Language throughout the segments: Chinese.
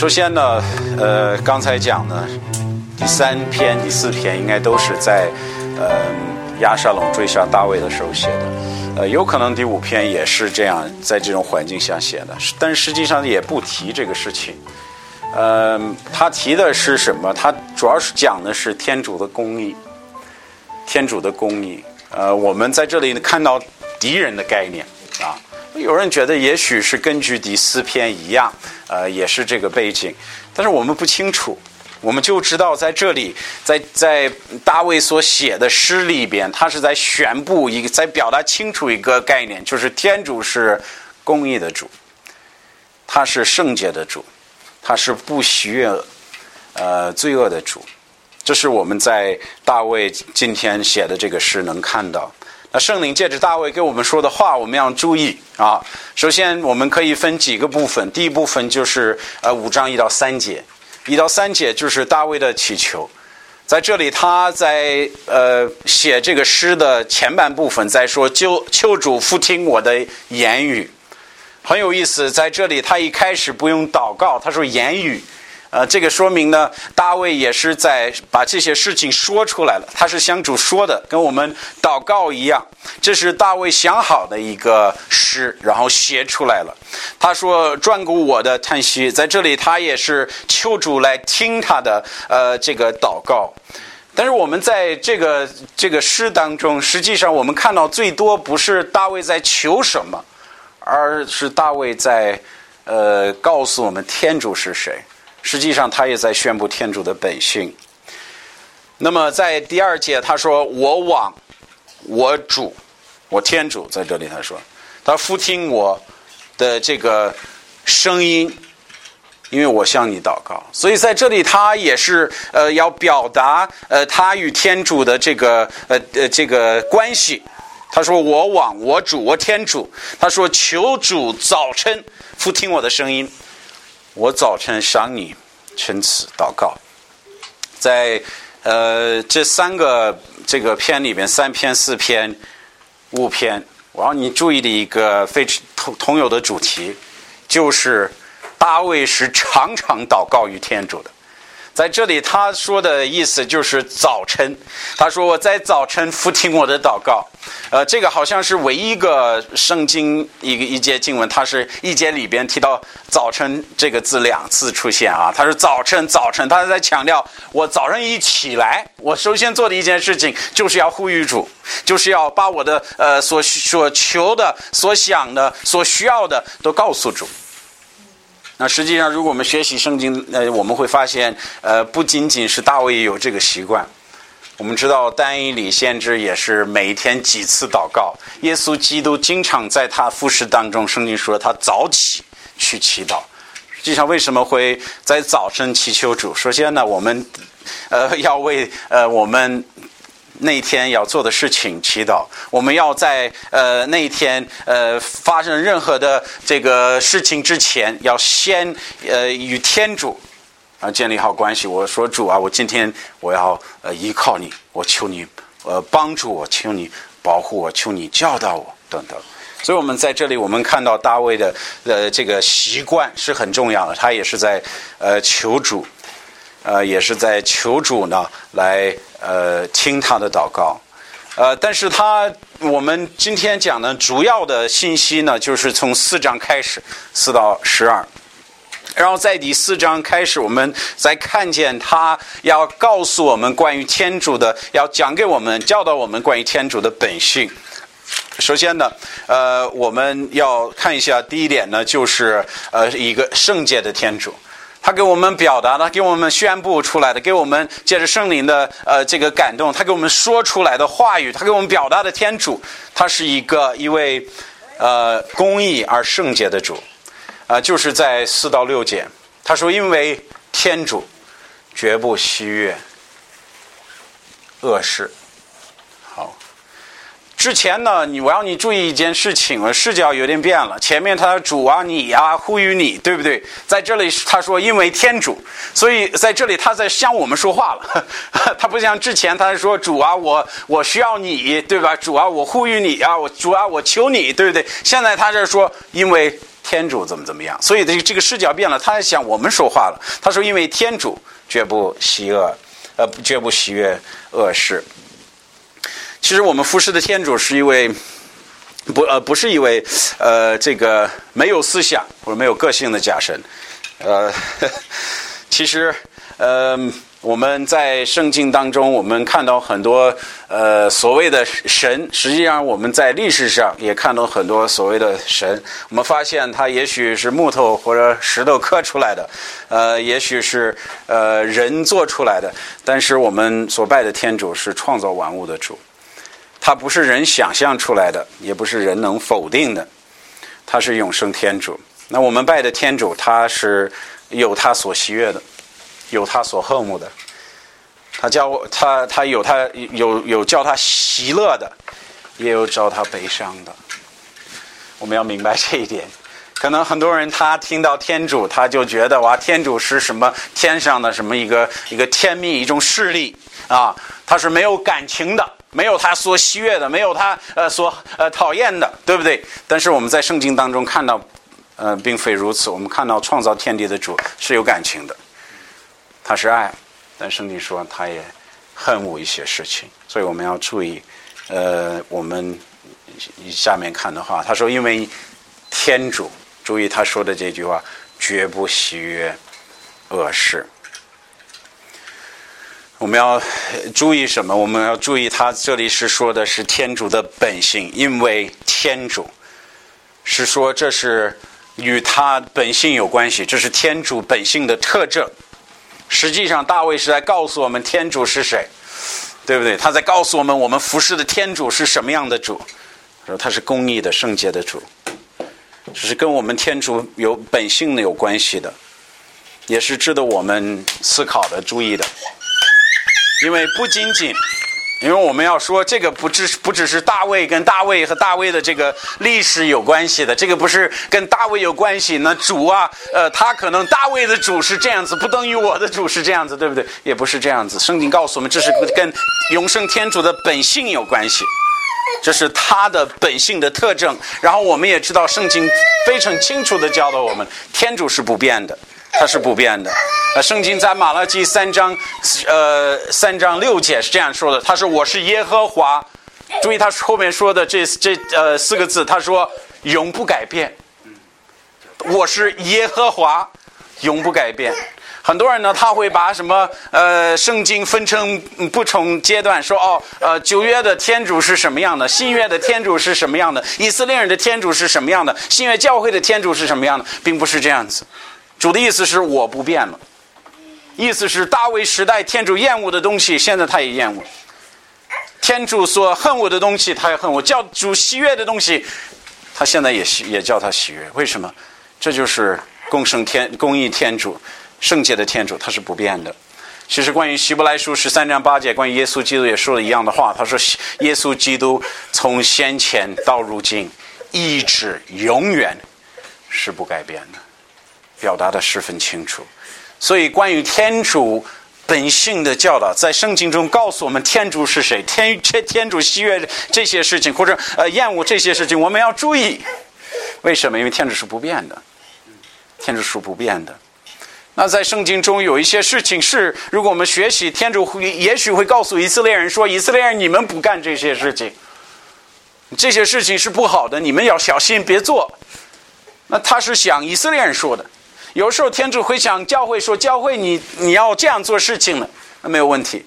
首先呢，呃，刚才讲呢，第三篇、第四篇应该都是在呃亚沙龙追杀大卫的时候写的，呃，有可能第五篇也是这样，在这种环境下写的，但实际上也不提这个事情。呃，他提的是什么？他主要是讲的是天主的公义，天主的公义。呃，我们在这里看到敌人的概念啊。有人觉得也许是根据第四篇一样，呃，也是这个背景，但是我们不清楚，我们就知道在这里，在在大卫所写的诗里边，他是在宣布一个，在表达清楚一个概念，就是天主是公义的主，他是圣洁的主，他是不喜悦呃罪恶的主，这是我们在大卫今天写的这个诗能看到。那圣灵借着大卫给我们说的话，我们要注意啊。首先，我们可以分几个部分。第一部分就是呃五章一到三节，一到三节就是大卫的祈求。在这里，他在呃写这个诗的前半部分，在说求求主复听我的言语，很有意思。在这里，他一开始不用祷告，他说言语。呃，这个说明呢，大卫也是在把这些事情说出来了。他是向主说的，跟我们祷告一样。这是大卫想好的一个诗，然后写出来了。他说：“转顾我的叹息。”在这里，他也是求主来听他的呃这个祷告。但是我们在这个这个诗当中，实际上我们看到最多不是大卫在求什么，而是大卫在呃告诉我们天主是谁。实际上，他也在宣布天主的本性。那么，在第二节，他说：“我往我主，我天主在这里。”他说：“他复听我的这个声音，因为我向你祷告。”所以，在这里，他也是呃要表达呃他与天主的这个呃呃这个关系。他说：“我往我主，我天主。”他说：“求主早晨复听我的声音。”我早晨想你陈词祷告，在呃这三个这个篇里边，三篇、四篇、五篇，我让你注意的一个非同同有的主题，就是大卫是常常祷告于天主的。在这里，他说的意思就是早晨。他说：“我在早晨复听我的祷告。”呃，这个好像是唯一一个圣经一个一节经文，它是一节里边提到“早晨”这个字两次出现啊。他说：“早晨，早晨。”他在强调，我早上一起来，我首先做的一件事情就是要呼吁主，就是要把我的呃所所求的、所想的、所需要的都告诉主。那实际上，如果我们学习圣经，呃，我们会发现，呃，不仅仅是大卫有这个习惯。我们知道，单一里先知也是每天几次祷告。耶稣基督经常在他服饰当中，圣经说他早起去祈祷。实际上，为什么会在早晨祈求主？首先呢，我们呃要为呃我们。那一天要做的事情，祈祷。我们要在呃那一天呃发生任何的这个事情之前，要先呃与天主啊建立好关系。我说主啊，我今天我要呃依靠你，我求你呃帮助我，求你保护我，求你教导我等等。所以，我们在这里，我们看到大卫的呃这个习惯是很重要的，他也是在呃求主。呃，也是在求主呢，来呃听他的祷告，呃，但是他我们今天讲的主要的信息呢，就是从四章开始，四到十二，然后在第四章开始，我们再看见他要告诉我们关于天主的，要讲给我们教导我们关于天主的本性。首先呢，呃，我们要看一下第一点呢，就是呃一个圣洁的天主。他给我们表达的，给我们宣布出来的，给我们借着圣灵的呃这个感动，他给我们说出来的话语，他给我们表达的天主，他是一个一位呃公义而圣洁的主，啊，就是在四到六节，他说，因为天主绝不喜悦恶事。之前呢，你我要你注意一件事情，我视角有点变了。前面他主啊，你呀，呼吁你，对不对？在这里他说因为天主，所以在这里他在向我们说话了。他不像之前他说主啊，我我需要你，对吧？主啊，我呼吁你啊，我主啊，我求你，对不对？现在他这说因为天主怎么怎么样。所以这这个视角变了，他在向我们说话了。他说：“因为天主绝不喜恶，呃，绝不喜悦恶事。”其实我们服侍的天主是一位不呃不是一位呃这个没有思想或者没有个性的假神。呃，其实呃。我们在圣经当中，我们看到很多呃所谓的神，实际上我们在历史上也看到很多所谓的神。我们发现它也许是木头或者石头刻出来的，呃，也许是呃人做出来的。但是我们所拜的天主是创造万物的主，他不是人想象出来的，也不是人能否定的，他是永生天主。那我们拜的天主，他是有他所喜悦的。有他所恨恶的，他叫他他有他有有叫他喜乐的，也有叫他悲伤的。我们要明白这一点。可能很多人他听到天主，他就觉得哇，天主是什么天上的什么一个一个天命一种势力啊，他是没有感情的，没有他所喜悦的，没有他呃所呃讨厌的，对不对？但是我们在圣经当中看到，呃，并非如此。我们看到创造天地的主是有感情的。他是爱，但圣经说他也恨恶一些事情，所以我们要注意。呃，我们下面看的话，他说：“因为天主，注意他说的这句话，绝不喜悦恶事。”我们要注意什么？我们要注意他这里是说的是天主的本性，因为天主是说这是与他本性有关系，这是天主本性的特征。实际上，大卫是在告诉我们天主是谁，对不对？他在告诉我们，我们服侍的天主是什么样的主？说他是公义的、圣洁的主，这是跟我们天主有本性的有关系的，也是值得我们思考的、注意的。因为不仅仅。因为我们要说，这个不只不只是大卫跟大卫和大卫的这个历史有关系的，这个不是跟大卫有关系。那主啊，呃，他可能大卫的主是这样子，不等于我的主是这样子，对不对？也不是这样子。圣经告诉我们，这是跟永生天主的本性有关系，这是他的本性的特征。然后我们也知道，圣经非常清楚的教导我们，天主是不变的。它是不变的。呃，圣经在马拉基三章，呃，三章六节是这样说的：“他说我是耶和华。”注意他后面说的这这呃四个字，他说永不改变。我是耶和华，永不改变。很多人呢，他会把什么呃圣经分成不同阶段，说哦，呃九月的天主是什么样的，新月的天主是什么样的，以色列人的天主是什么样的，新月教会的天主是什么样的，并不是这样子。主的意思是我不变了，意思是大卫时代天主厌恶的东西，现在他也厌恶；天主所恨我的东西，他也恨我；叫主喜悦的东西，他现在也也叫他喜悦。为什么？这就是共生天、公义天主、圣洁的天主，他是不变的。其实关于希伯来书十三章八节，关于耶稣基督也说了一样的话。他说：“耶稣基督从先前到如今，一直永远是不改变的。”表达的十分清楚，所以关于天主本性的教导，在圣经中告诉我们天主是谁，天天天主喜悦这些事情，或者呃厌恶这些事情，我们要注意。为什么？因为天主是不变的，天主是不变的。那在圣经中有一些事情是，如果我们学习，天主会也许会告诉以色列人说：“以色列人，你们不干这些事情，这些事情是不好的，你们要小心，别做。”那他是想以色列人说的。有时候天主会想教会说：“教会你你要这样做事情了，那没有问题。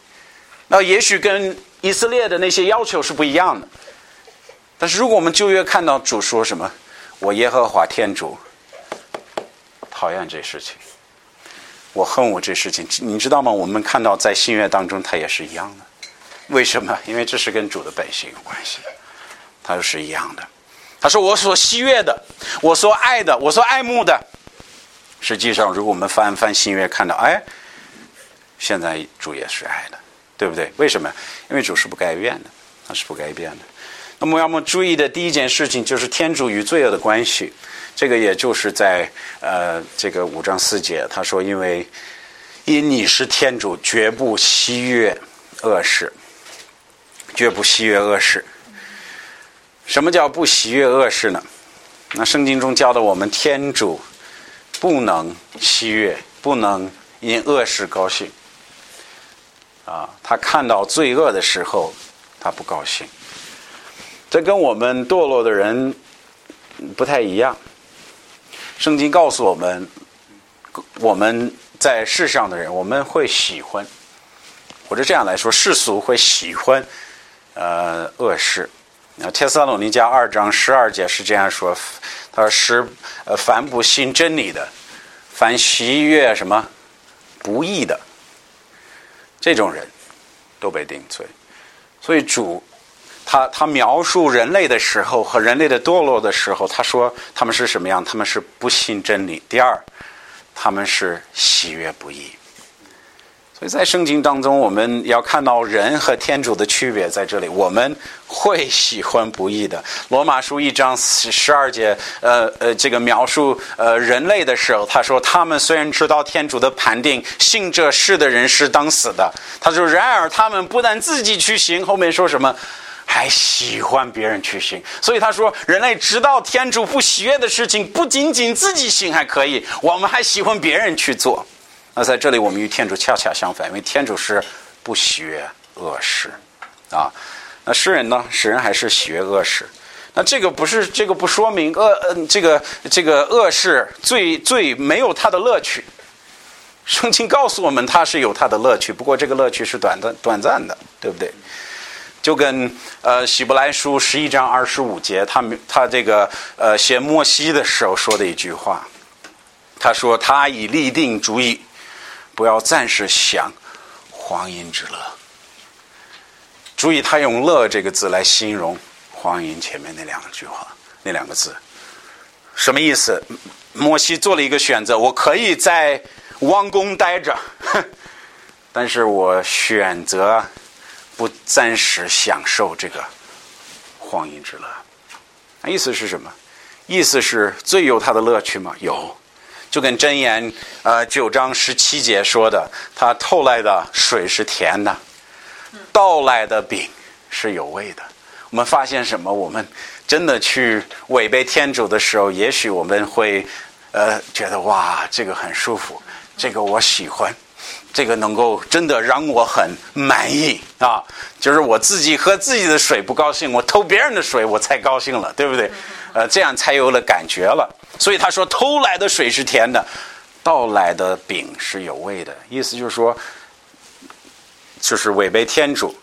那也许跟以色列的那些要求是不一样的。但是如果我们旧约看到主说什么，我耶和华天主讨厌这事情，我恨我这事情，你知道吗？我们看到在新约当中，它也是一样的。为什么？因为这是跟主的本性有关系，它是一样的。他说：我所喜悦的，我所爱的，我所爱慕的。”实际上，如果我们翻翻新约，看到，哎，现在主也是爱的，对不对？为什么？因为主是不改变的，他是不改变的。那么，要么注意的第一件事情就是天主与罪恶的关系。这个也就是在呃这个五章四节，他说：“因为因你是天主，绝不喜悦恶事，绝不喜悦恶事。什么叫不喜悦恶事呢？那圣经中教的我们，天主不能喜悦，不能因恶事高兴。啊，他看到罪恶的时候，他不高兴。这跟我们堕落的人不太一样。圣经告诉我们，我们在世上的人，我们会喜欢，或者这样来说，世俗会喜欢呃恶事。那帖撒罗尼迦二章十二节是这样说：“他说是呃，凡不信真理的，凡喜悦什么不义的，这种人都被定罪。”所以主他他描述人类的时候和人类的堕落的时候，他说他们是什么样？他们是不信真理。第二，他们是喜悦不义。在圣经当中，我们要看到人和天主的区别在这里。我们会喜欢不义的。罗马书一章十二节，呃呃，这个描述呃人类的时候，他说他们虽然知道天主的判定，信这事的人是当死的。他说然而他们不但自己去行，后面说什么，还喜欢别人去行。所以他说，人类知道天主不喜悦的事情，不仅仅自己行还可以，我们还喜欢别人去做。那在这里，我们与天主恰恰相反，因为天主是不喜悦恶事，啊，那诗人呢？诗人还是喜悦恶事。那这个不是这个不说明恶，呃，这个这个恶事最最没有它的乐趣。圣经告诉我们，它是有它的乐趣，不过这个乐趣是短暂短暂的，对不对？就跟呃希伯来书十一章二十五节，他他这个呃写摩西的时候说的一句话，他说他已立定主意。不要暂时想荒淫之乐。注意，他用“乐”这个字来形容荒淫前面那两句话，那两个字什么意思？摩西做了一个选择，我可以在王宫待着，但是我选择不暂时享受这个荒淫之乐。那意思是什么？意思是最有它的乐趣吗？有。就跟箴言呃九章十七节说的，他透来的水是甜的，倒来的饼是有味的。我们发现什么？我们真的去违背天主的时候，也许我们会呃觉得哇，这个很舒服，这个我喜欢，这个能够真的让我很满意啊。就是我自己喝自己的水不高兴，我偷别人的水我才高兴了，对不对？呃，这样才有了感觉了。所以他说：“偷来的水是甜的，倒来的饼是有味的。”意思就是说，就是违背天主、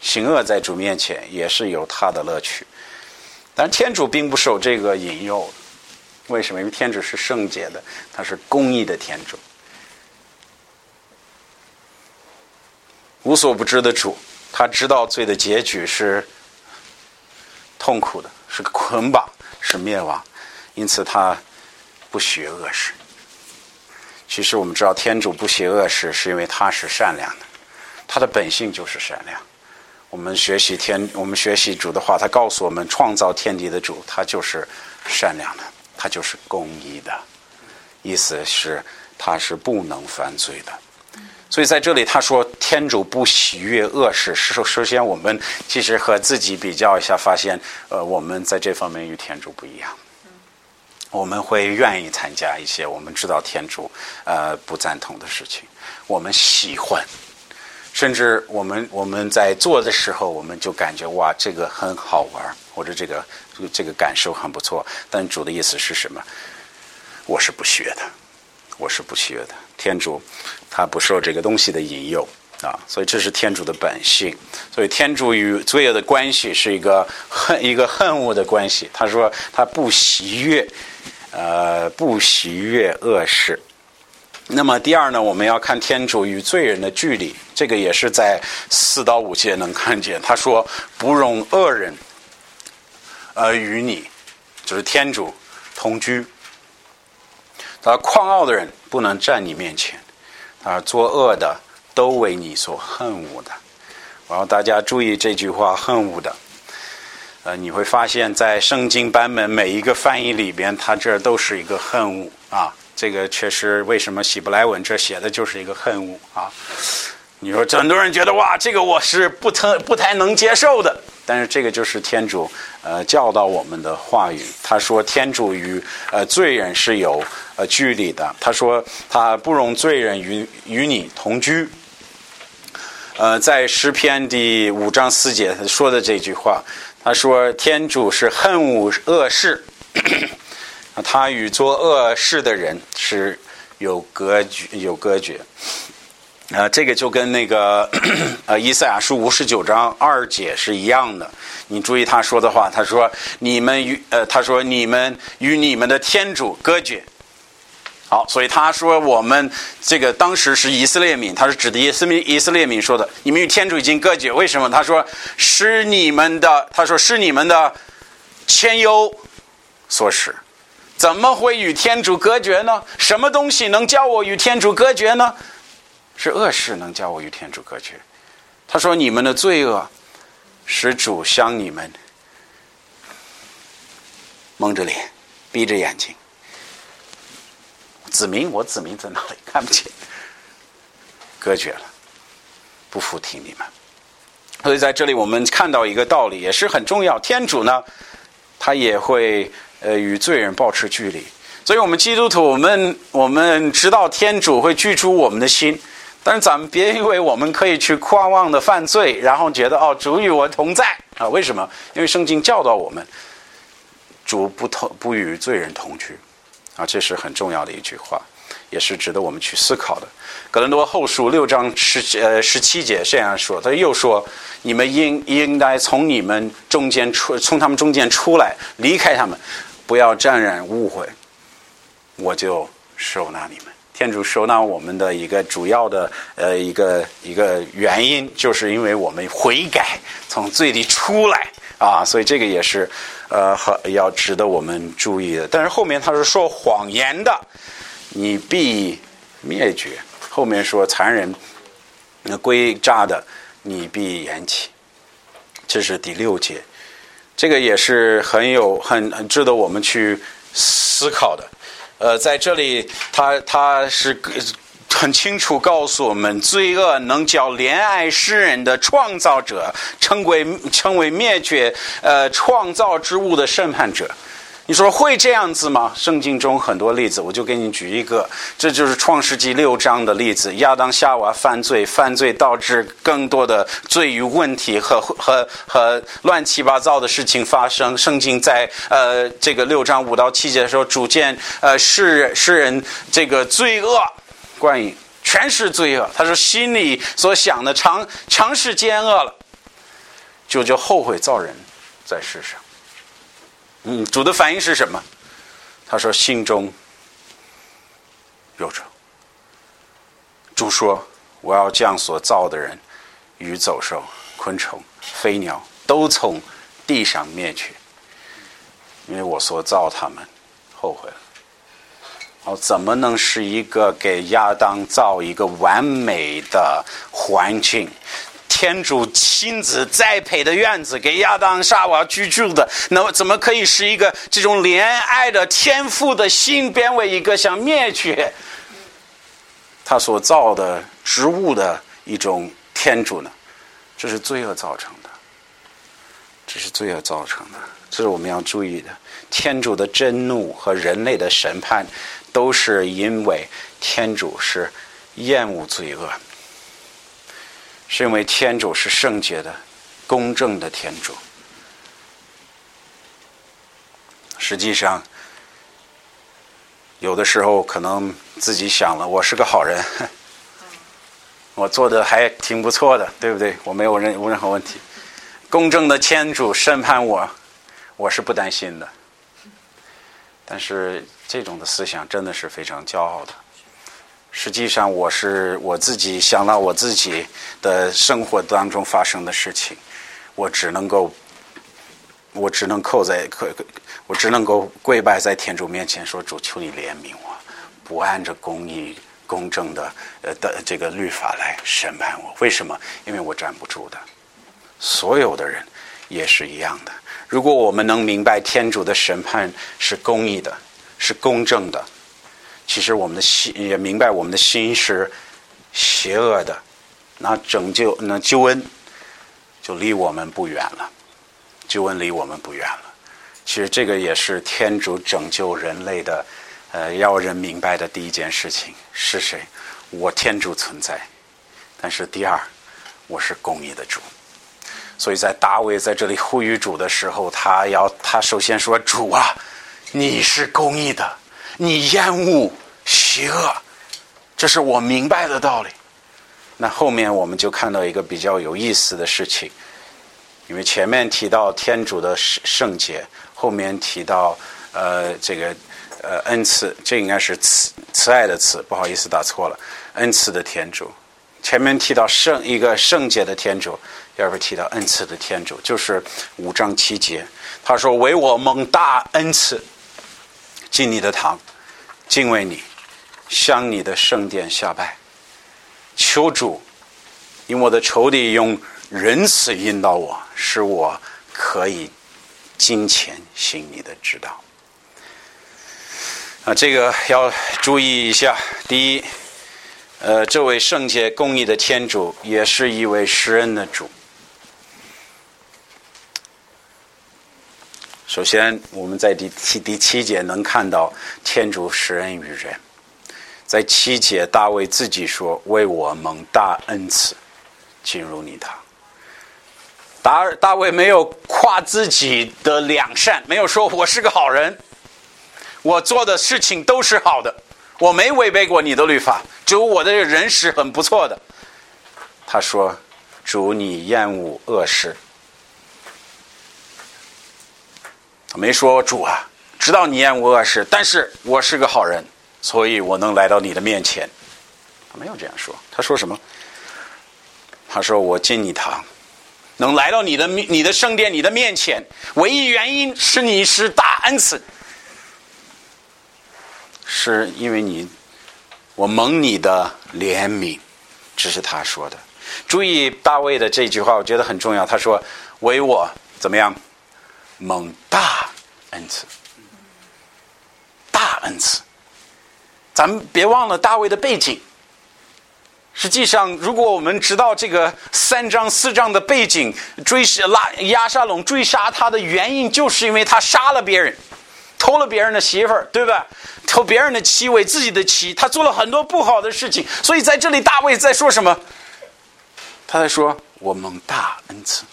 行恶在主面前也是有他的乐趣。但天主并不受这个引诱，为什么？因为天主是圣洁的，他是公义的天主，无所不知的主，他知道罪的结局是痛苦的，是捆绑，是灭亡。因此，他不学恶事。其实，我们知道天主不学恶事，是因为他是善良的，他的本性就是善良。我们学习天，我们学习主的话，他告诉我们，创造天地的主，他就是善良的，他就是公义的。意思是，他是不能犯罪的。所以，在这里他说，天主不喜悦恶事。首首先，我们其实和自己比较一下，发现，呃，我们在这方面与天主不一样。我们会愿意参加一些我们知道天主呃不赞同的事情，我们喜欢，甚至我们我们在做的时候，我们就感觉哇，这个很好玩，或者这个这个感受很不错。但主的意思是什么？我是不学的，我是不学的。天主他不受这个东西的引诱啊，所以这是天主的本性。所以天主与罪恶的关系是一个恨一个恨恶的关系。他说他不喜悦。呃，不喜悦恶事。那么第二呢，我们要看天主与罪人的距离，这个也是在四到五节能看见。他说不容恶人，呃，与你就是天主同居。他狂傲的人不能站你面前，啊，作恶的都为你所恨恶的。然后大家注意这句话，恨恶的。呃，你会发现在圣经版本每一个翻译里边，它这都是一个恨恶啊。这个确实，为什么喜伯来文这写的就是一个恨恶啊？你说很多人觉得哇，这个我是不太不太能接受的但是这个就是天主呃教导我们的话语。他说天主与呃罪人是有呃距离的。他说他不容罪人与与你同居。呃，在诗篇第五章四节他说的这句话，他说天主是恨恶恶事，他与做恶事的人是有隔绝有隔绝。啊，这个就跟那个呃，以赛亚书五十九章二节是一样的。你注意他说的话，他说：“你们与呃，他说你们与你们的天主隔绝。”好，所以他说我们这个当时是以色列民，他是指的以色列以色列民说的，你们与天主已经隔绝。为什么？他说是你们的，他说是你们的千忧所使，怎么会与天主隔绝呢？什么东西能叫我与天主隔绝呢？是恶事能叫我与天主隔绝。他说：“你们的罪恶使主向你们蒙着脸，闭着眼睛。子民，我子民在哪里？看不见，隔绝了，不服听你们。所以在这里，我们看到一个道理，也是很重要。天主呢，他也会呃与罪人保持距离。所以我们基督徒，我们我们知道天主会居住我们的心。”但是咱们别以为我们可以去狂妄的犯罪，然后觉得哦主与我同在啊？为什么？因为圣经教导我们，主不同不与罪人同居啊，这是很重要的一句话，也是值得我们去思考的。格伦多后书六章十呃十七节这样说，他又说：你们应应该从你们中间出，从他们中间出来，离开他们，不要沾染误会，我就收纳你们。天主收纳我们的一个主要的呃一个一个原因，就是因为我们悔改，从罪里出来啊，所以这个也是呃很要值得我们注意的。但是后面他是说谎言的，你必灭绝；后面说残忍、那诡诈的，你必延期。这是第六节，这个也是很有很很值得我们去思考的。呃，在这里，他他是很清楚告诉我们，罪恶能叫怜爱世人的创造者称为称为灭绝呃创造之物的审判者。你说会这样子吗？圣经中很多例子，我就给你举一个，这就是创世纪六章的例子。亚当夏娃犯罪，犯罪导致更多的罪与问题和和和乱七八糟的事情发生。圣经在呃这个六章五到七节的时候，逐渐呃世世人这个罪恶，关于全是罪恶。他说心里所想的长长是奸恶了，就就后悔造人在世上。嗯，主的反应是什么？他说：“心中有着。”主说：“我要将所造的人与走兽、昆虫、飞鸟都从地上灭去，因为我所造他们后悔了。哦，怎么能是一个给亚当造一个完美的环境？”天主亲自栽培的院子，给亚当夏娃居住的，那么怎么可以是一个这种怜爱的天赋的心变为一个想灭绝他所造的植物的一种天主呢？这是罪恶造成的，这是罪恶造成的，这是我们要注意的。天主的震怒和人类的审判，都是因为天主是厌恶罪恶。是因为天主是圣洁的、公正的天主。实际上，有的时候可能自己想了，我是个好人，我做的还挺不错的，对不对？我没有任无任何问题。公正的天主审判我，我是不担心的。但是这种的思想真的是非常骄傲的。实际上，我是我自己想到我自己的生活当中发生的事情，我只能够，我只能扣在可，我只能够跪拜在天主面前说：“主，求你怜悯我，不按着公义、公正的呃的这个律法来审判我。为什么？因为我站不住的。所有的人也是一样的。如果我们能明白天主的审判是公义的，是公正的。”其实我们的心也明白，我们的心是邪恶的，那拯救、那救恩就离我们不远了。救恩离我们不远了。其实这个也是天主拯救人类的，呃，要人明白的第一件事情是谁？我天主存在，但是第二，我是公义的主。所以在大卫在这里呼吁主的时候，他要他首先说：“主啊，你是公义的，你厌恶邪恶，这是我明白的道理。”那后面我们就看到一个比较有意思的事情，因为前面提到天主的圣圣洁，后面提到呃这个呃恩赐，这应该是慈慈爱的慈，不好意思打错了，恩赐的天主。前面提到圣一个圣洁的天主，要不提到恩赐的天主，就是五章七节，他说：“唯我蒙大恩赐，进你的堂，敬畏你，向你的圣殿下拜。”求主，因我的仇敌用仁慈引导我，使我可以金钱行你的指导。啊，这个要注意一下。第一，呃，这位圣洁公义的天主，也是一位施恩的主。首先，我们在第七第七节能看到天主施恩于人。在七节，大卫自己说：“为我蒙大恩赐，进入你堂。”大大卫没有夸自己的良善，没有说我是个好人，我做的事情都是好的，我没违背过你的律法，主我的人是很不错的。他说：“主，你厌恶恶事。”他没说主啊，知道你厌恶恶事，但是我是个好人。所以我能来到你的面前，他没有这样说。他说什么？他说：“我进你堂，能来到你的你的圣殿、你的面前，唯一原因是你是大恩赐，是因为你我蒙你的怜悯。”这是他说的。注意大卫的这句话，我觉得很重要。他说：“为我怎么样蒙大恩赐，大恩赐。”咱们别忘了大卫的背景。实际上，如果我们知道这个三章四章的背景，追杀拉亚沙龙追杀他的原因，就是因为他杀了别人，偷了别人的媳妇儿，对吧？偷别人的妻为自己的妻，他做了很多不好的事情。所以在这里，大卫在说什么？他在说：“我蒙大恩赐，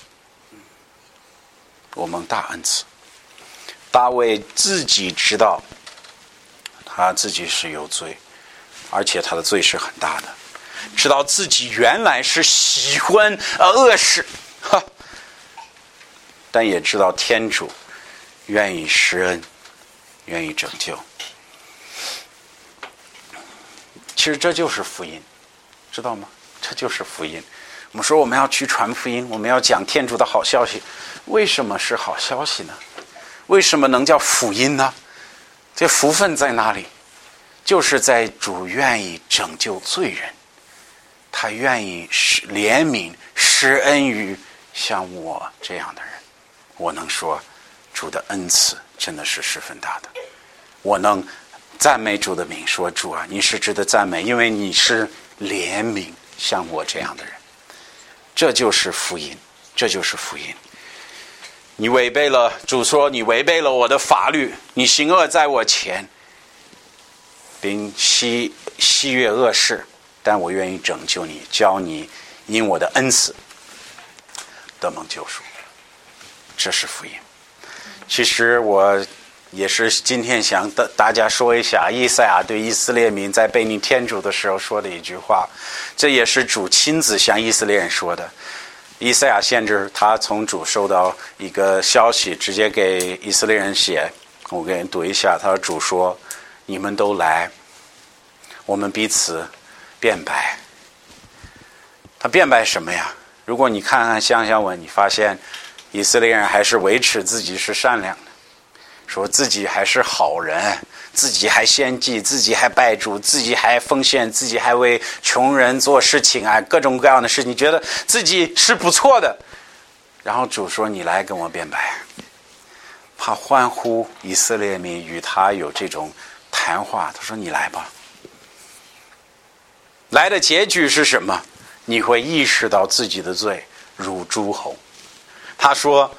我们大恩赐。”大卫自己知道。他自己是有罪，而且他的罪是很大的。知道自己原来是喜欢呃恶事，哈，但也知道天主愿意施恩，愿意拯救。其实这就是福音，知道吗？这就是福音。我们说我们要去传福音，我们要讲天主的好消息。为什么是好消息呢？为什么能叫福音呢？这福分在哪里？就是在主愿意拯救罪人，他愿意施怜悯、施恩于像我这样的人。我能说，主的恩赐真的是十分大的。我能赞美主的名，说主啊，你是值得赞美，因为你是怜悯像我这样的人。这就是福音，这就是福音。你违背了主说，你违背了我的法律，你行恶在我前，并吸吸悦恶事，但我愿意拯救你，教你因我的恩赐得蒙救赎。这是福音。其实我也是今天想大大家说一下，以赛亚对以色列民在被你天主的时候说的一句话，这也是主亲自向以色列人说的。以赛亚先知他从主收到一个消息，直接给以色列人写。我给你读一下，他说：“主说，你们都来，我们彼此变白。他变白什么呀？如果你看看乡下文，你发现以色列人还是维持自己是善良的，说自己还是好人。”自己还献祭，自己还拜主，自己还奉献，自己还为穷人做事情啊，各种各样的事情，觉得自己是不错的。然后主说：“你来跟我辩白。”他欢呼以色列民与他有这种谈话。他说：“你来吧。”来的结局是什么？你会意识到自己的罪如诸侯。他说：“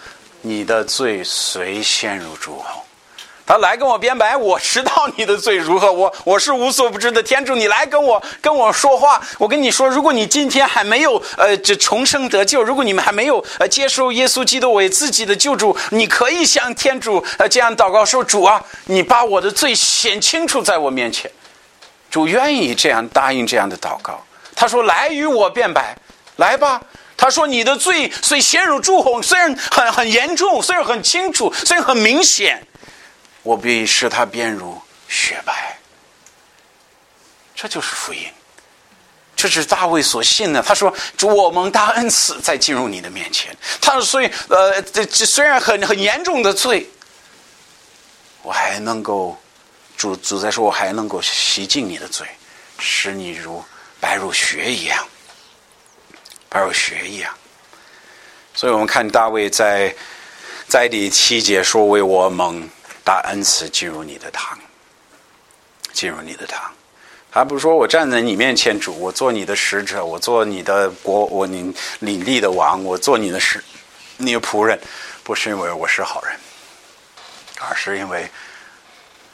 你的罪虽陷入诸侯。他来跟我辩白，我知道你的罪如何，我我是无所不知的天主。你来跟我跟我说话，我跟你说，如果你今天还没有呃这重生得救，如果你们还没有呃接受耶稣基督为自己的救主，你可以向天主呃这样祷告说：主啊，你把我的罪显清楚在我面前。主愿意这样答应这样的祷告。他说：来与我辩白，来吧。他说：你的罪虽陷入诸侯，虽然很很严重，虽然很清楚，虽然很明显。我必使他变如雪白，这就是福音，这是大卫所信的。他说：“主，我蒙大恩赐，再进入你的面前。”他说：“所以，呃，这虽然很很严重的罪，我还能够主主在说，我还能够洗净你的罪，使你如白如雪一样，还有学一样。”所以我们看大卫在在第七节说：“为我蒙。”大恩赐进入你的堂，进入你的堂，还不是说我站在你面前主，我做你的使者，我做你的国，我你领地的王，我做你的使，你的仆人，不是因为我是好人，而是因为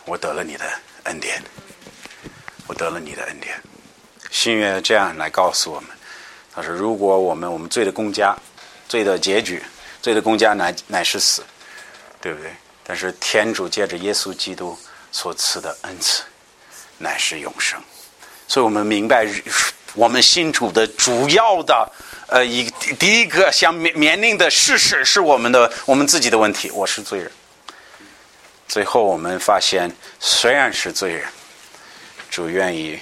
我得了你的恩典，我得了你的恩典。新约这样来告诉我们，他说：如果我们我们罪的公家，罪的结局，罪的公家乃乃是死，对不对？但是天主借着耶稣基督所赐的恩赐，乃是永生。所以我们明白，我们信主的主要的呃一第一个想面面临的事实是我们的我们自己的问题。我是罪人。最后我们发现，虽然是罪人，主愿意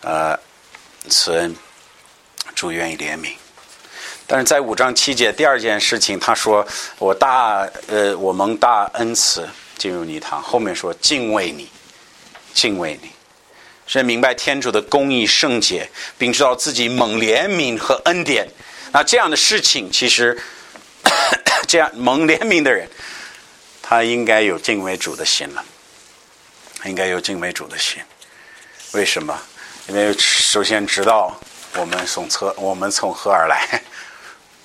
呃赐恩，主愿意怜悯。但是在五章七节第二件事情，他说：“我大呃，我蒙大恩赐进入泥塘。”后面说：“敬畏你，敬畏你，是明白天主的公义圣洁，并知道自己蒙怜悯和恩典。那这样的事情，其实 这样蒙怜悯的人，他应该有敬畏主的心了，应该有敬畏主的心。为什么？因为首先知道我们从何我们从何而来。”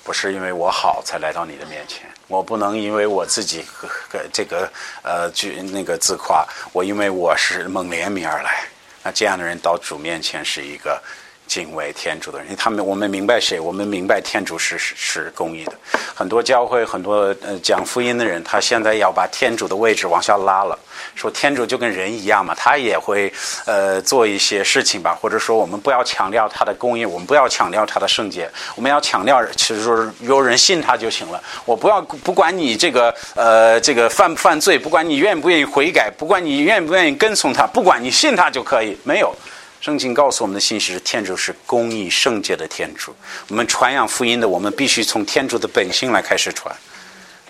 不是因为我好才来到你的面前，我不能因为我自己和 这个呃，就那个自夸，我因为我是蒙怜悯而来。那这样的人到主面前是一个。敬畏天主的人，因为他们我们明白谁？我们明白天主是是是公义的。很多教会很多呃讲福音的人，他现在要把天主的位置往下拉了，说天主就跟人一样嘛，他也会呃做一些事情吧，或者说我们不要强调他的公义，我们不要强调他的圣洁，我们要强调其实说有人信他就行了。我不要不管你这个呃这个犯不犯罪，不管你愿不愿意悔改，不管你愿不愿意跟从他，不管你信他就可以，没有。圣经告诉我们的信息是：天主是公义圣洁的天主。我们传扬福音的，我们必须从天主的本性来开始传。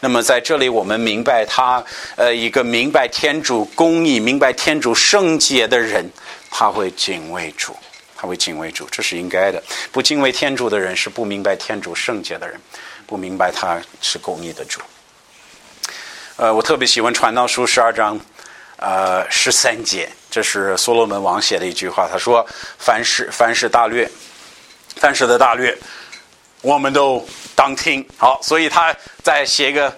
那么在这里，我们明白他，呃，一个明白天主公义、明白天主圣洁的人，他会敬畏主，他会敬畏主，这是应该的。不敬畏天主的人，是不明白天主圣洁的人，不明白他是公义的主。呃，我特别喜欢传道书十二章。呃，十三节，这是所罗门王写的一句话。他说：“凡事凡事大略，凡事的大略，我们都当听。”好，所以他在写一个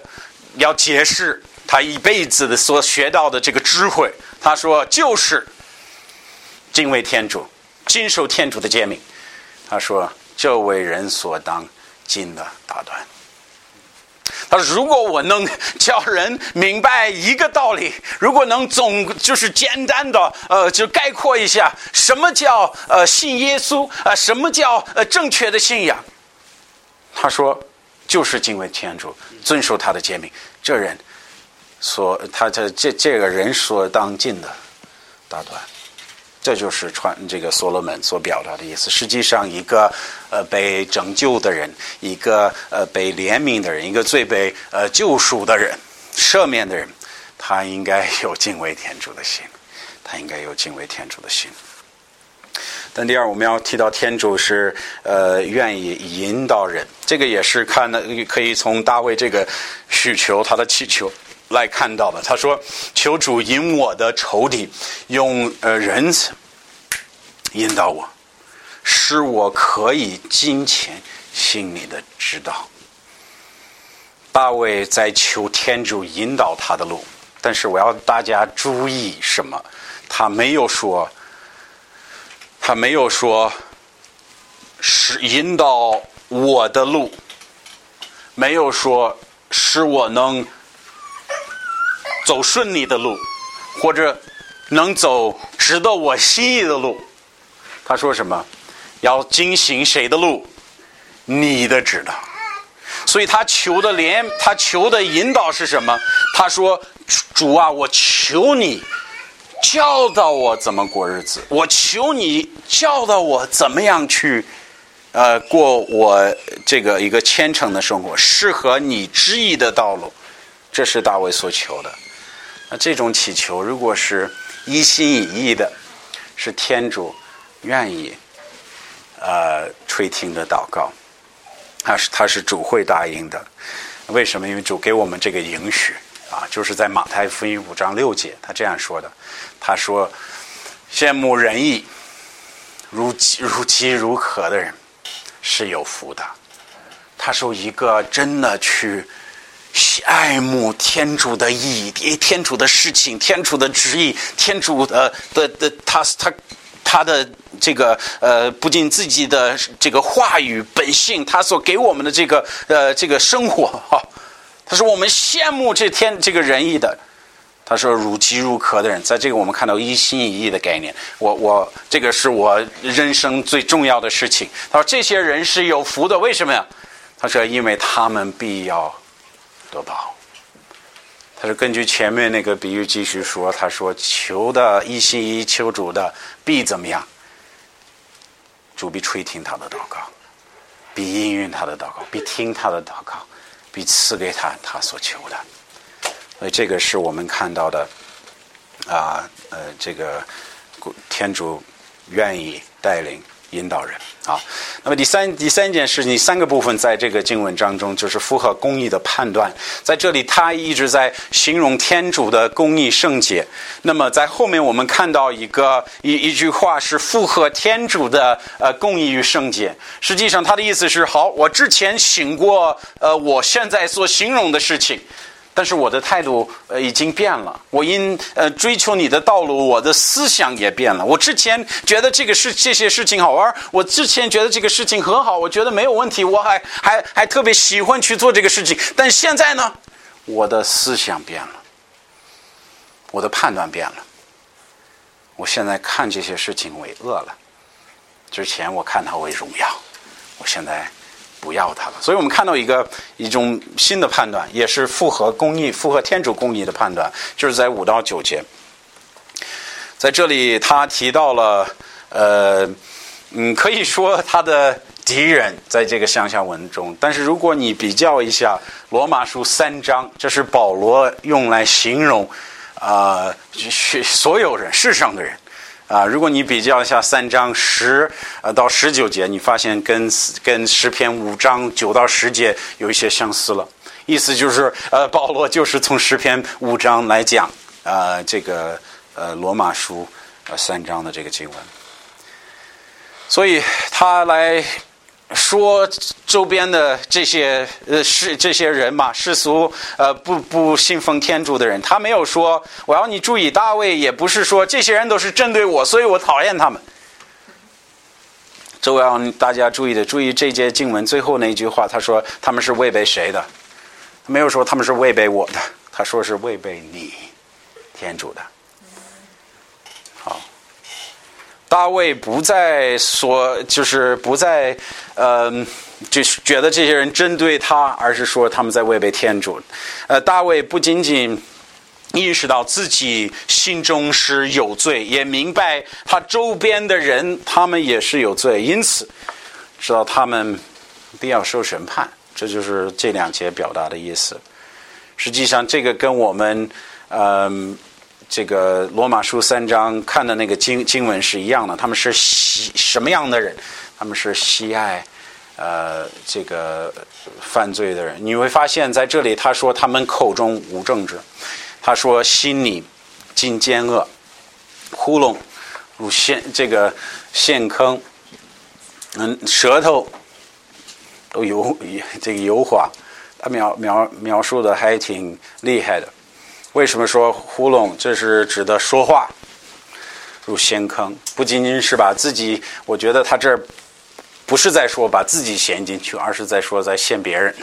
要解释他一辈子的所学到的这个智慧。他说：“就是敬畏天主，谨守天主的诫命。”他说：“这为人所当尽的大端。”他说：“如果我能叫人明白一个道理，如果能总就是简单的呃，就概括一下什么叫呃信耶稣啊，什么叫呃正确的信仰？”他说：“就是敬畏天主，遵守他的诫命。这人所他这这这个人所当尽的大端。”这就是传这个所罗门所表达的意思。实际上，一个呃被拯救的人，一个呃被怜悯的人，一个最被呃救赎的人、赦免的人，他应该有敬畏天主的心，他应该有敬畏天主的心。但第二，我们要提到天主是呃愿意引导人，这个也是看的可以从大卫这个需求他的祈求。来看到的，他说：“求主引我的仇敌，用呃仁慈引导我，使我可以金钱信你的指导。大卫在求天主引导他的路，但是我要大家注意什么？他没有说，他没有说是引导我的路，没有说使我能走顺利的路，或者能走值得我心意的路。他说什么？要进行谁的路？你的指导。所以他求的连他求的引导是什么？他说：“主啊，我求你教导我怎么过日子，我求你教导我怎么样去呃过我这个一个虔诚的生活，适合你旨意的道路。”这是大卫所求的。那这种祈求，如果是一心一意的，是天主愿意呃垂听的祷告。他是他是主会答应的，为什么？因为主给我们这个允许啊，就是在马太福音五章六节，他这样说的。他说：“羡慕仁义、如如饥如渴的人是有福的。”他说：“一个真的去是爱慕天主的义、天主的事情、天主的旨意、天主的的的，他他。”他的这个呃，不仅自己的这个话语本性，他所给我们的这个呃这个生活哈，他说我们羡慕这天这个仁义的，他说如饥如渴的人，在这个我们看到一心一意的概念，我我这个是我人生最重要的事情。他说这些人是有福的，为什么呀？他说因为他们必要得宝。他是根据前面那个比喻继续说，他说求的一心一意求主的必怎么样？主必垂听他的祷告，必应允他的祷告，必听他的祷告，必赐给他他所求的。所以这个是我们看到的啊，呃，这个天主愿意带领。引导人啊，那么第三第三件事情，三个部分在这个经文当中就是符合公义的判断。在这里，他一直在形容天主的公义圣洁。那么在后面，我们看到一个一一句话是符合天主的呃公义与圣洁。实际上，他的意思是：好，我之前醒过呃，我现在所形容的事情。但是我的态度呃已经变了，我因呃追求你的道路，我的思想也变了。我之前觉得这个事这些事情好玩，我之前觉得这个事情很好，我觉得没有问题，我还还还特别喜欢去做这个事情。但现在呢，我的思想变了，我的判断变了，我现在看这些事情为恶了，之前我看它为荣耀，我现在。不要他了，所以我们看到一个一种新的判断，也是符合公义、符合天主公义的判断，就是在五到九节，在这里他提到了，呃，嗯，可以说他的敌人在这个乡下文中，但是如果你比较一下罗马书三章，这是保罗用来形容啊，所有人世上的人。啊，如果你比较一下三章十呃到十九节，你发现跟跟十篇五章九到十节有一些相似了。意思就是，呃，保罗就是从十篇五章来讲，呃，这个呃罗马书呃三章的这个经文，所以他来。说周边的这些呃世这些人嘛，世俗呃不不信奉天主的人，他没有说我要你注意大卫，也不是说这些人都是针对我，所以我讨厌他们。这我要大家注意的，注意这节经文最后那句话，他说他们是违背谁的？没有说他们是违背我的，他说是违背你天主的。大卫不再说，就是不再，呃，就是觉得这些人针对他，而是说他们在违背天主。呃，大卫不仅仅意识到自己心中是有罪，也明白他周边的人他们也是有罪，因此知道他们必要受审判。这就是这两节表达的意思。实际上，这个跟我们，嗯。这个罗马书三章看的那个经经文是一样的，他们是喜什么样的人？他们是喜爱呃这个犯罪的人。你会发现在这里他说他们口中无政治，他说心里尽奸恶，窟窿如陷这个陷坑，嗯，舌头都油这个油滑，他描描描述的还挺厉害的。为什么说糊弄？这是指的说话入陷坑，不仅仅是把自己。我觉得他这儿不是在说把自己陷进去，而是在说在陷别人。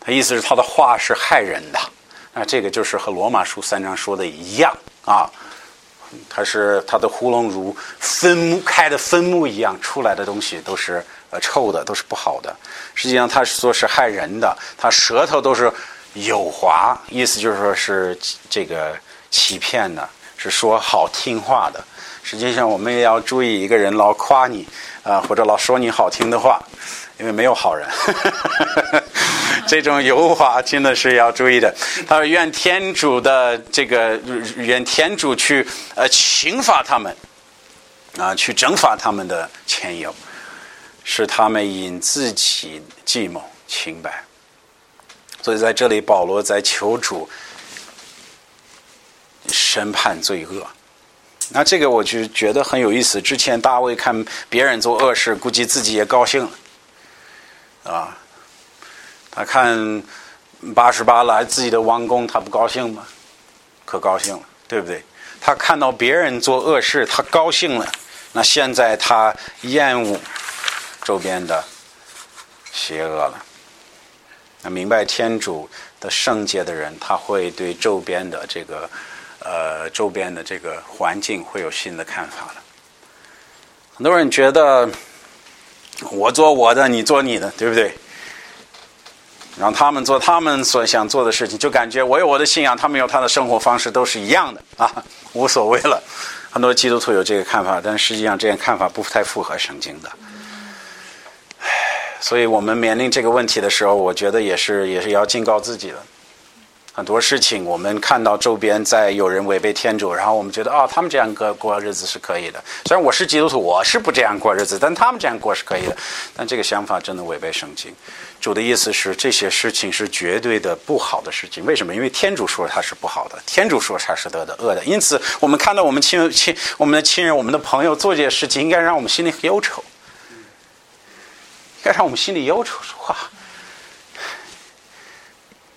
他意思是他的话是害人的。那这个就是和罗马书三章说的一样啊。他是他的窟窿如分墓开的分墓一样出来的东西都是呃臭的，都是不好的。实际上他说是害人的，他舌头都是。有滑，意思就是说是这个欺骗的，是说好听话的。实际上，我们也要注意，一个人老夸你啊，或者老说你好听的话，因为没有好人。这种油滑真的是要注意的。他说：“愿天主的这个，愿天主去呃刑罚他们，啊，去征罚他们的前友，使他们因自己计谋清白。”所以在这里，保罗在求主审判罪恶。那这个我就觉得很有意思。之前大卫看别人做恶事，估计自己也高兴了，啊，他看八十八来自己的王宫，他不高兴吗？可高兴了，对不对？他看到别人做恶事，他高兴了。那现在他厌恶周边的邪恶了。明白天主的圣洁的人，他会对周边的这个呃周边的这个环境会有新的看法了。很多人觉得我做我的，你做你的，对不对？让他们做他们所想做的事情，就感觉我有我的信仰，他们有他的生活方式，都是一样的 啊，无所谓了。很多基督徒有这个看法，但实际上这样看法不太符合圣经的。所以我们面临这个问题的时候，我觉得也是也是要警告自己的。很多事情我们看到周边在有人违背天主，然后我们觉得啊，他们这样过过日子是可以的。虽然我是基督徒，我是不这样过日子，但他们这样过是可以的。但这个想法真的违背圣经。主的意思是这些事情是绝对的不好的事情。为什么？因为天主说它是不好的，天主说它是得的恶的。因此，我们看到我们亲亲我们的亲人、我们的朋友做这些事情，应该让我们心里很忧愁。该让我们心里忧愁，说话，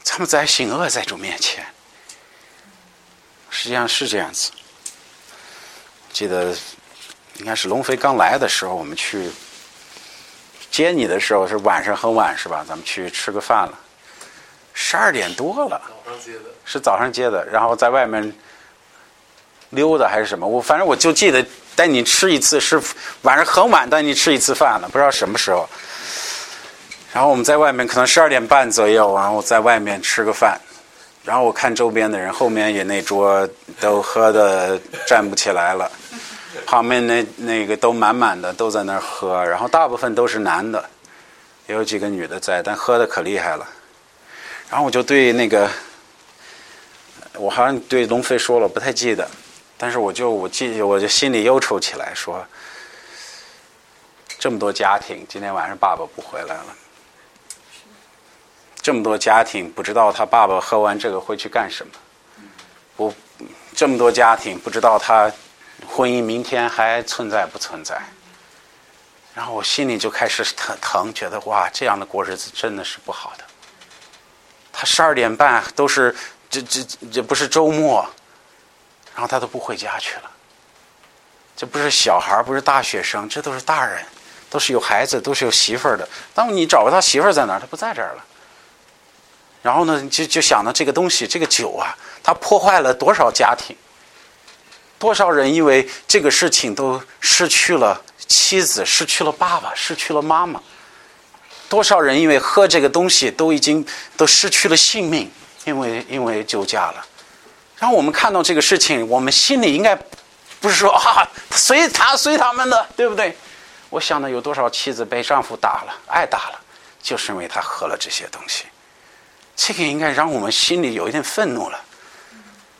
他们在行恶在主面前，实际上是这样子。记得应该是龙飞刚来的时候，我们去接你的时候是晚上很晚是吧？咱们去吃个饭了，十二点多了，早上接的，是早上接的，然后在外面溜达还是什么？我反正我就记得带你吃一次，是晚上很晚带你吃一次饭了，不知道什么时候。然后我们在外面可能十二点半左右，然后在外面吃个饭，然后我看周边的人，后面也那桌都喝的站不起来了，旁边那那个都满满的都在那儿喝，然后大部分都是男的，也有几个女的在，但喝的可厉害了。然后我就对那个，我好像对龙飞说了，不太记得，但是我就我记我就心里忧愁起来，说这么多家庭，今天晚上爸爸不回来了。这么多家庭不知道他爸爸喝完这个会去干什么，不，这么多家庭不知道他婚姻明天还存在不存在，然后我心里就开始疼疼，觉得哇，这样的过日子真的是不好的。他十二点半都是这这这不是周末，然后他都不回家去了。这不是小孩不是大学生，这都是大人，都是有孩子，都是有媳妇儿的。当你找不到媳妇儿在哪儿？他不在这儿了。然后呢，就就想到这个东西，这个酒啊，它破坏了多少家庭？多少人因为这个事情都失去了妻子，失去了爸爸，失去了妈妈？多少人因为喝这个东西都已经都失去了性命？因为因为酒驾了。然后我们看到这个事情，我们心里应该不是说 啊，随他随他们的，对不对？我想呢有多少妻子被丈夫打了，挨打了，就是因为他喝了这些东西。这个应该让我们心里有一点愤怒了。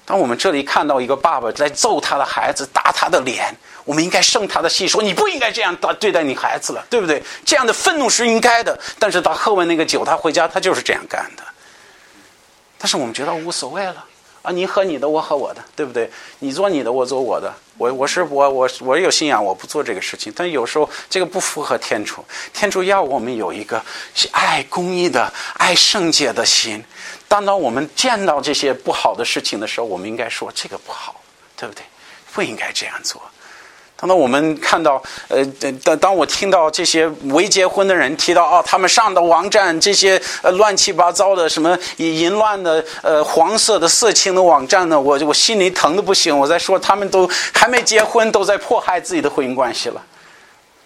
当我们这里看到一个爸爸在揍他的孩子、打他的脸，我们应该生他的气，说你不应该这样对对待你孩子了，对不对？这样的愤怒是应该的。但是他喝完那个酒，他回家他就是这样干的。但是我们觉得无所谓了啊，你喝你的，我喝我的，对不对？你做你的，我做我的，我我是我我我有信仰，我不做这个事情。但有时候这个不符合天主，天主要我们有一个爱公益的、爱圣洁的心。当当我们见到这些不好的事情的时候，我们应该说这个不好，对不对？不应该这样做。当当我们看到，呃，当当我听到这些未结婚的人提到，哦，他们上的网站这些呃乱七八糟的什么淫乱的呃黄色的色情的网站呢，我我心里疼的不行。我在说他们都还没结婚，都在迫害自己的婚姻关系了。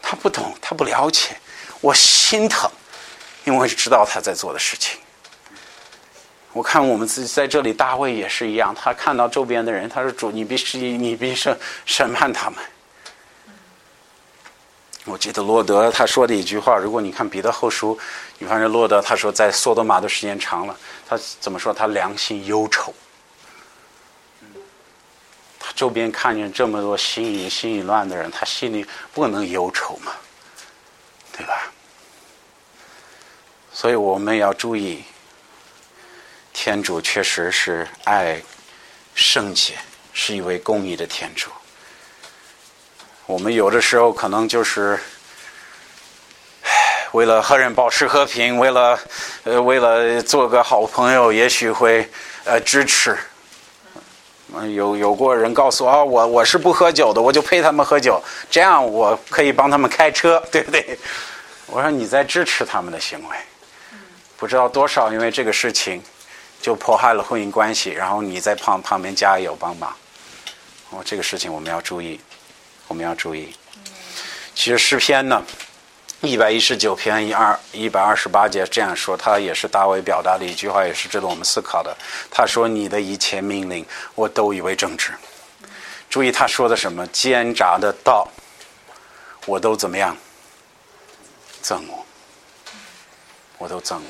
他不懂，他不了解，我心疼，因为我知道他在做的事情。我看我们自己在这里，大卫也是一样，他看到周边的人，他说：“主，你必须你必须审判他们。”我记得洛德他说的一句话，如果你看彼得后书，你发现洛德他说在索多玛的时间长了，他怎么说？他良心忧愁。他周边看见这么多心淫心淫乱的人，他心里不能忧愁嘛，对吧？所以我们要注意，天主确实是爱圣洁，是一位公义的天主。我们有的时候可能就是为了和人保持和平，为了呃，为了做个好朋友，也许会呃支持。有有过人告诉我啊，我我是不喝酒的，我就陪他们喝酒，这样我可以帮他们开车，对不对？我说你在支持他们的行为，不知道多少因为这个事情就迫害了婚姻关系，然后你在旁旁边加油帮忙。哦，这个事情我们要注意。我们要注意，其实诗篇呢，一百一十九篇一二一百二十八节这样说，他也是大卫表达的一句话，也是值得我们思考的。他说：“你的一切命令，我都以为正直。”注意他说的什么？奸诈的道，我都怎么样？憎恶，我都憎恶。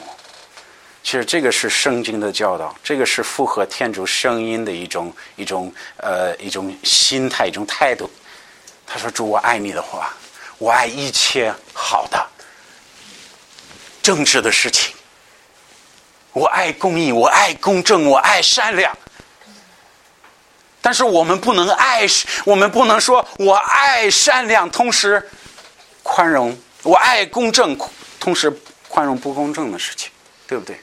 其实这个是圣经的教导，这个是符合天主声音的一种一种呃一种心态一种态度。他说：“主，我爱你的话，我爱一切好的、正直的事情。我爱公义，我爱公正，我爱善良。但是我们不能爱，我们不能说我爱善良，同时宽容；我爱公正，同时宽容不公正的事情，对不对？”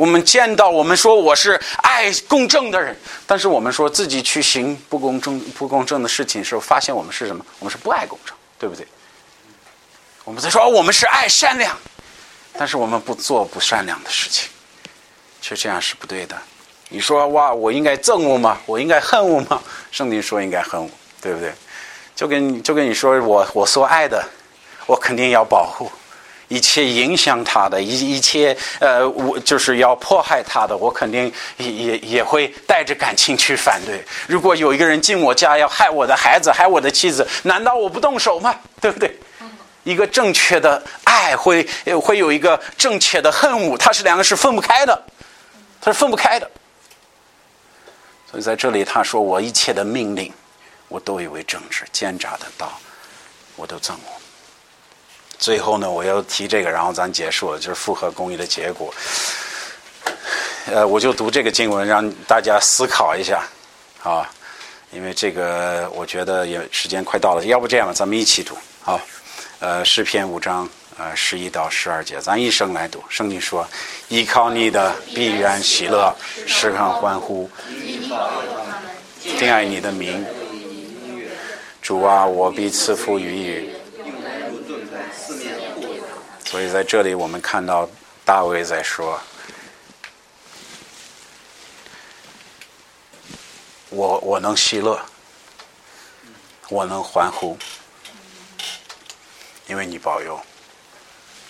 我们见到我们说我是爱公正的人，但是我们说自己去行不公正、不公正的事情时候，发现我们是什么？我们是不爱公正，对不对？我们在说我们是爱善良，但是我们不做不善良的事情，其实这样是不对的。你说哇，我应该憎恶吗？我应该恨恶吗？圣经说应该恨恶，对不对？就跟就跟你说我我所爱的，我肯定要保护。一切影响他的，一一切呃，我就是要迫害他的，我肯定也也也会带着感情去反对。如果有一个人进我家要害我的孩子，害我的妻子，难道我不动手吗？对不对？一个正确的爱会会有一个正确的恨恶，它是两个是分不开的，它是分不开的。所以在这里他说：“我一切的命令，我都以为正直，奸诈的道，我都憎恶。”最后呢，我要提这个，然后咱结束了，就是复合公益的结果。呃，我就读这个经文，让大家思考一下，啊，因为这个我觉得也时间快到了，要不这样吧，咱们一起读，好，呃，诗篇五章，呃，十一到十二节，咱一生来读。圣经说：“依靠你的必然喜乐，时常欢呼，敬爱你的名，主啊，我必赐福于你。”所以在这里，我们看到大卫在说：“我我能喜乐，我能欢呼，因为你保佑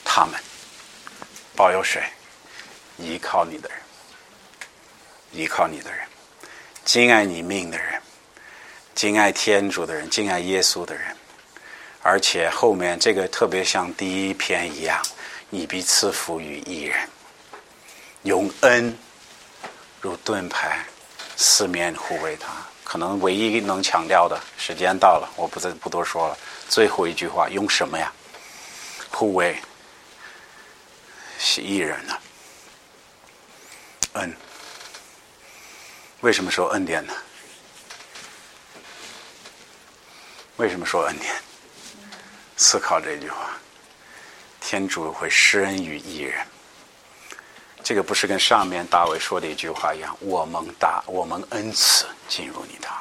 他们，保佑谁？依靠你的人，依靠你的人，敬爱你命的人，敬爱天主的人，敬爱耶稣的人。”而且后面这个特别像第一篇一样，你必赐福于一人，用恩如盾牌，四面护卫他。可能唯一能强调的，时间到了，我不再不多说了。最后一句话，用什么呀？护卫是一人呢？恩？为什么说恩典呢？为什么说恩典？思考这句话，天主会施恩于一人。这个不是跟上面大卫说的一句话一样，我们大我们恩赐进入你堂。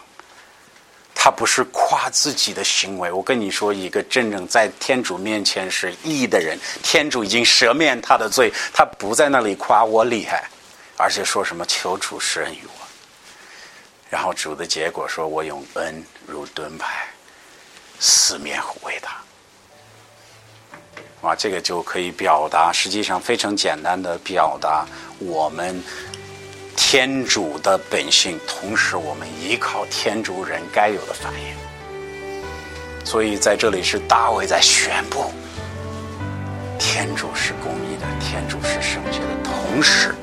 他不是夸自己的行为。我跟你说，一个真正在天主面前是义的人，天主已经赦免他的罪，他不在那里夸我厉害，而且说什么求主施恩于我。然后主的结果说：“我用恩如盾牌，四面护卫他。”哇，这个就可以表达，实际上非常简单的表达我们。天主的本性，同时我们依靠天主人该有的反应。所以在这里是大卫在宣布：天主是公义的，天主是圣洁的。同时，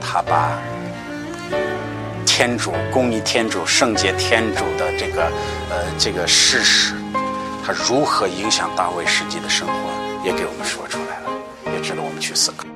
他把天主公义、天主圣洁、天主的这个呃这个事实，他如何影响大卫实际的生活，也给我们说出来了，也值得我们去思考。